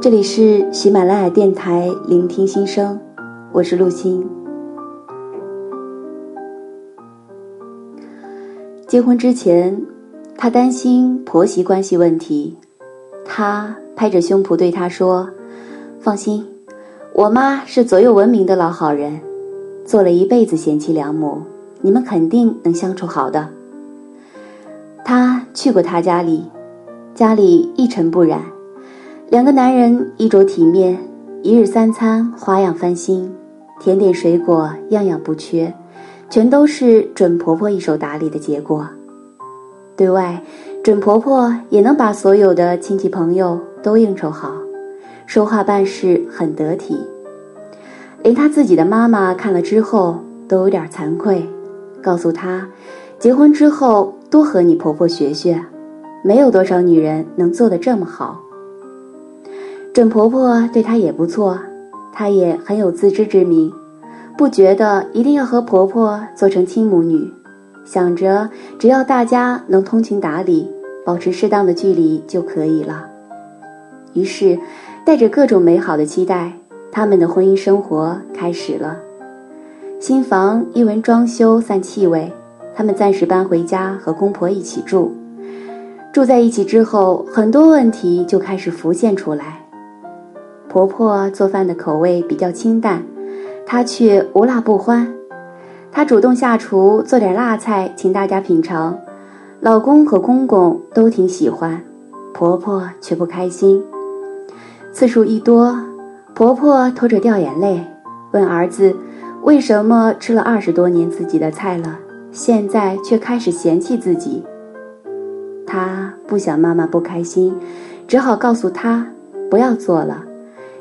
这里是喜马拉雅电台，聆听心声，我是陆欣。结婚之前，她担心婆媳关系问题，她拍着胸脯对他说：“放心，我妈是左右闻名的老好人，做了一辈子贤妻良母，你们肯定能相处好的。”他去过他家里，家里一尘不染。两个男人衣着体面，一日三餐花样翻新，甜点水果样样不缺，全都是准婆婆一手打理的结果。对外，准婆婆也能把所有的亲戚朋友都应酬好，说话办事很得体，连她自己的妈妈看了之后都有点惭愧，告诉她，结婚之后多和你婆婆学学，没有多少女人能做得这么好。准婆婆对她也不错，她也很有自知之明，不觉得一定要和婆婆做成亲母女，想着只要大家能通情达理，保持适当的距离就可以了。于是，带着各种美好的期待，他们的婚姻生活开始了。新房一闻装修散气味，他们暂时搬回家和公婆一起住。住在一起之后，很多问题就开始浮现出来。婆婆做饭的口味比较清淡，她却无辣不欢。她主动下厨做点辣菜，请大家品尝。老公和公公都挺喜欢，婆婆却不开心。次数一多，婆婆拖着掉眼泪，问儿子：“为什么吃了二十多年自己的菜了，现在却开始嫌弃自己？”她不想妈妈不开心，只好告诉她不要做了。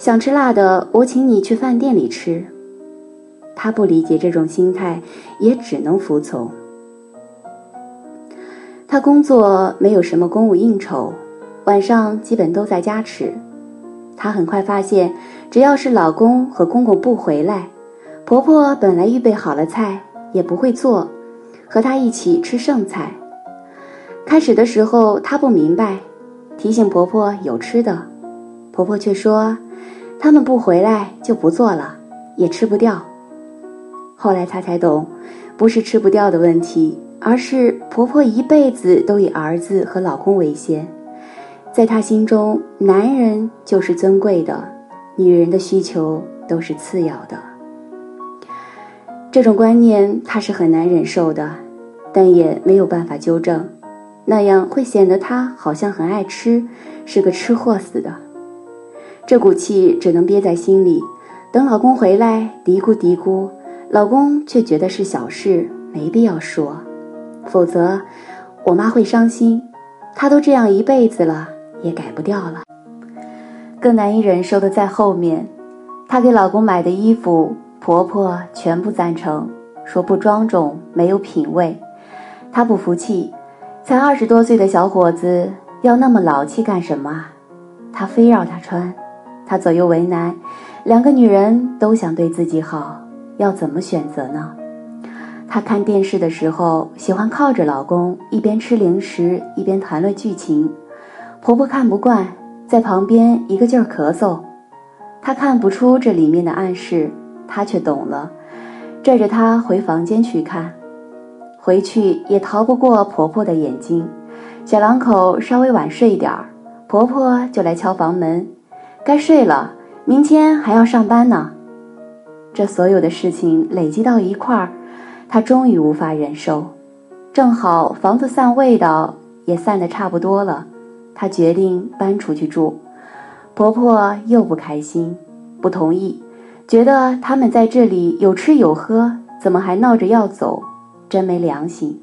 想吃辣的，我请你去饭店里吃。他不理解这种心态，也只能服从。他工作没有什么公务应酬，晚上基本都在家吃。他很快发现，只要是老公和公公不回来，婆婆本来预备好了菜也不会做，和他一起吃剩菜。开始的时候他不明白，提醒婆婆有吃的，婆婆却说。他们不回来就不做了，也吃不掉。后来她才懂，不是吃不掉的问题，而是婆婆一辈子都以儿子和老公为先，在她心中，男人就是尊贵的，女人的需求都是次要的。这种观念她是很难忍受的，但也没有办法纠正，那样会显得她好像很爱吃，是个吃货似的。这股气只能憋在心里，等老公回来嘀咕嘀咕，老公却觉得是小事，没必要说，否则我妈会伤心。她都这样一辈子了，也改不掉了。更难以忍受的在后面，她给老公买的衣服，婆婆全部赞成，说不庄重，没有品味。她不服气，才二十多岁的小伙子要那么老气干什么？她非让他穿。她左右为难，两个女人都想对自己好，要怎么选择呢？她看电视的时候喜欢靠着老公，一边吃零食一边谈论剧情。婆婆看不惯，在旁边一个劲儿咳嗽。她看不出这里面的暗示，她却懂了，拽着她回房间去看。回去也逃不过婆婆的眼睛。小两口稍微晚睡一点儿，婆婆就来敲房门。该睡了，明天还要上班呢。这所有的事情累积到一块儿，她终于无法忍受。正好房子散味道也散得差不多了，她决定搬出去住。婆婆又不开心，不同意，觉得他们在这里有吃有喝，怎么还闹着要走？真没良心。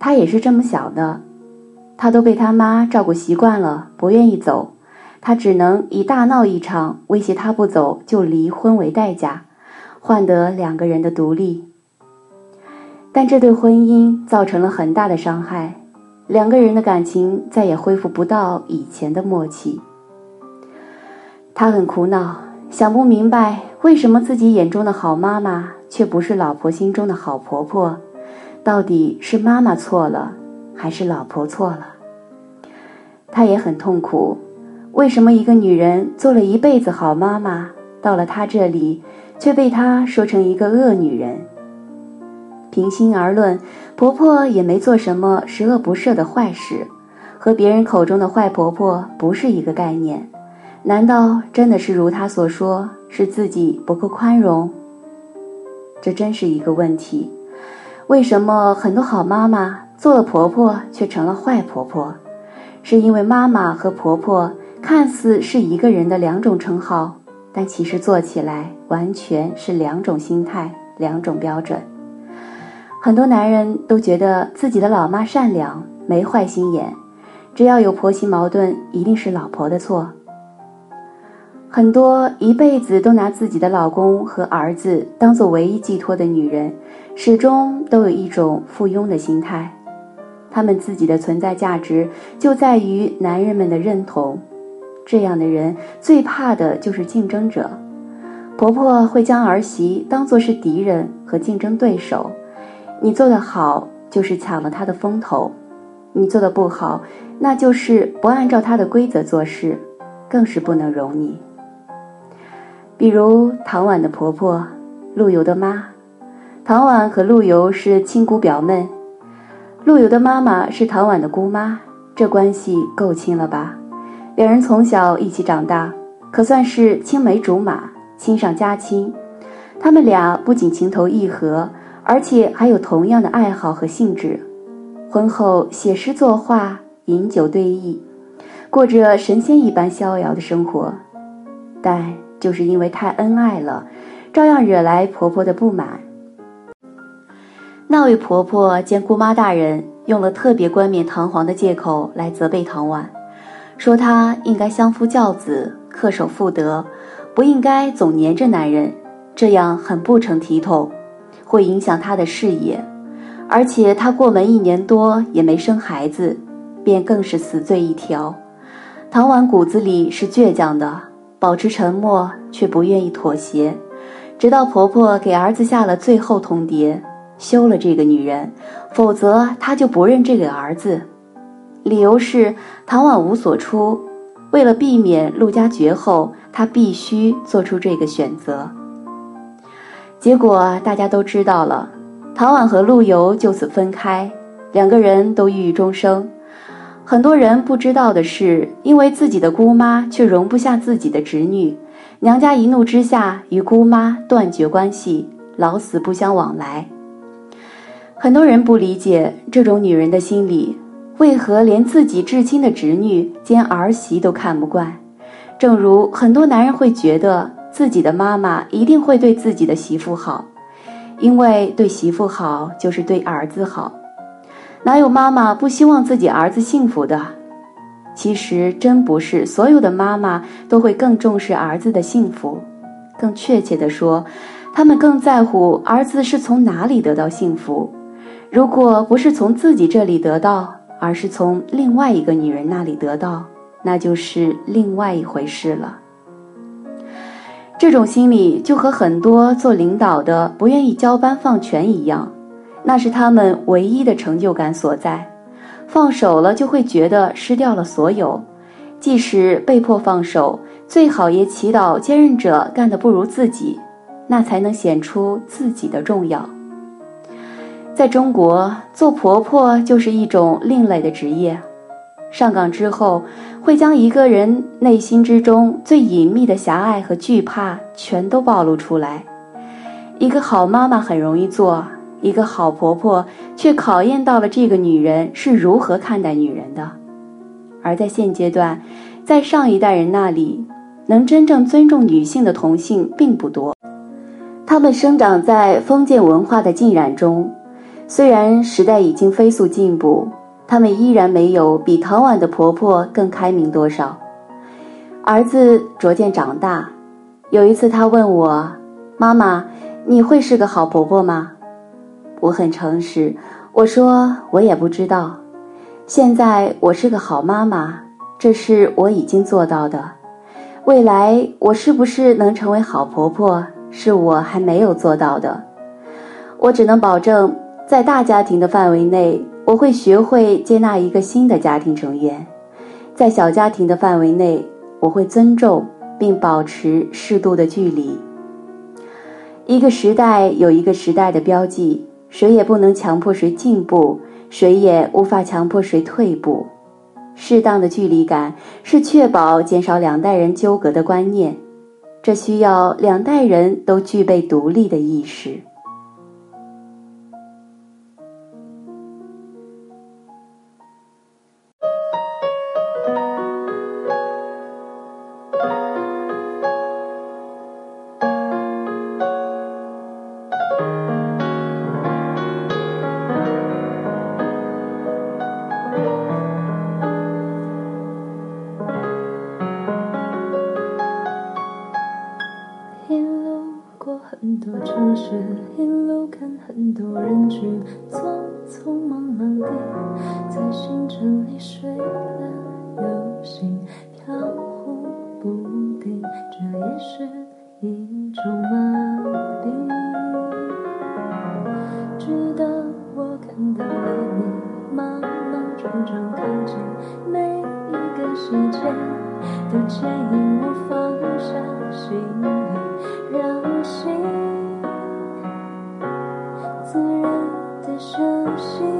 她也是这么想的，她都被他妈照顾习惯了，不愿意走。他只能以大闹一场，威胁他不走就离婚为代价，换得两个人的独立。但这对婚姻造成了很大的伤害，两个人的感情再也恢复不到以前的默契。他很苦恼，想不明白为什么自己眼中的好妈妈却不是老婆心中的好婆婆，到底是妈妈错了，还是老婆错了？他也很痛苦。为什么一个女人做了一辈子好妈妈，到了她这里，却被她说成一个恶女人？平心而论，婆婆也没做什么十恶不赦的坏事，和别人口中的坏婆婆不是一个概念。难道真的是如她所说，是自己不够宽容？这真是一个问题。为什么很多好妈妈做了婆婆却成了坏婆婆？是因为妈妈和婆婆看似是一个人的两种称号，但其实做起来完全是两种心态、两种标准。很多男人都觉得自己的老妈善良，没坏心眼，只要有婆媳矛盾，一定是老婆的错。很多一辈子都拿自己的老公和儿子当做唯一寄托的女人，始终都有一种附庸的心态，她们自己的存在价值就在于男人们的认同。这样的人最怕的就是竞争者。婆婆会将儿媳当作是敌人和竞争对手。你做得好，就是抢了她的风头；你做的不好，那就是不按照她的规则做事，更是不能容你。比如唐婉的婆婆，陆游的妈。唐婉和陆游是亲姑表妹，陆游的妈妈是唐婉的姑妈，这关系够亲了吧？两人从小一起长大，可算是青梅竹马，亲上加亲。他们俩不仅情投意合。而且还有同样的爱好和兴致，婚后写诗作画，饮酒对弈，过着神仙一般逍遥的生活。但就是因为太恩爱了，照样惹来婆婆的不满。那位婆婆见姑妈大人用了特别冠冕堂皇的借口来责备唐婉，说她应该相夫教子，恪守妇德，不应该总黏着男人，这样很不成体统。会影响他的事业，而且他过门一年多也没生孩子，便更是死罪一条。唐婉骨子里是倔强的，保持沉默却不愿意妥协，直到婆婆给儿子下了最后通牒，休了这个女人，否则她就不认这个儿子。理由是唐婉无所出，为了避免陆家绝后，她必须做出这个选择。结果大家都知道了，唐婉和陆游就此分开，两个人都郁郁终生。很多人不知道的是，因为自己的姑妈却容不下自己的侄女，娘家一怒之下与姑妈断绝关系，老死不相往来。很多人不理解这种女人的心理，为何连自己至亲的侄女兼儿媳都看不惯？正如很多男人会觉得。自己的妈妈一定会对自己的媳妇好，因为对媳妇好就是对儿子好。哪有妈妈不希望自己儿子幸福的？其实真不是所有的妈妈都会更重视儿子的幸福，更确切的说，他们更在乎儿子是从哪里得到幸福。如果不是从自己这里得到，而是从另外一个女人那里得到，那就是另外一回事了。这种心理就和很多做领导的不愿意交班放权一样，那是他们唯一的成就感所在。放手了就会觉得失掉了所有，即使被迫放手，最好也祈祷接任者干得不如自己，那才能显出自己的重要。在中国，做婆婆就是一种另类的职业。上岗之后，会将一个人内心之中最隐秘的狭隘和惧怕全都暴露出来。一个好妈妈很容易做，一个好婆婆却考验到了这个女人是如何看待女人的。而在现阶段，在上一代人那里，能真正尊重女性的同性并不多。他们生长在封建文化的浸染中，虽然时代已经飞速进步。他们依然没有比唐婉的婆婆更开明多少。儿子逐渐长大，有一次他问我：“妈妈，你会是个好婆婆吗？”我很诚实，我说我也不知道。现在我是个好妈妈，这是我已经做到的。未来我是不是能成为好婆婆，是我还没有做到的。我只能保证，在大家庭的范围内。我会学会接纳一个新的家庭成员，在小家庭的范围内，我会尊重并保持适度的距离。一个时代有一个时代的标记，谁也不能强迫谁进步，谁也无法强迫谁退步。适当的距离感是确保减少两代人纠葛的观念，这需要两代人都具备独立的意识。上帝在星辰里睡了又醒，飘忽不定，这也是一种麻痹。直到我看到了你，莽莽撞撞，看见每一个细节，都牵引我放下行李，让心自然的休息。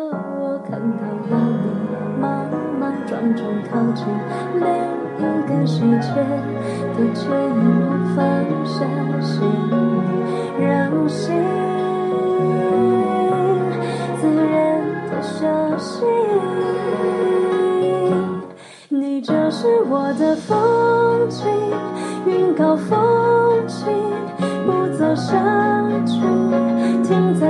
我看到了你莽莽撞撞靠近每一个细节都牵引我放下行李让心自然的休息你就是我的风景云高风轻不走下去停在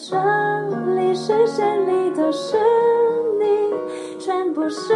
这里视线里都是你全部是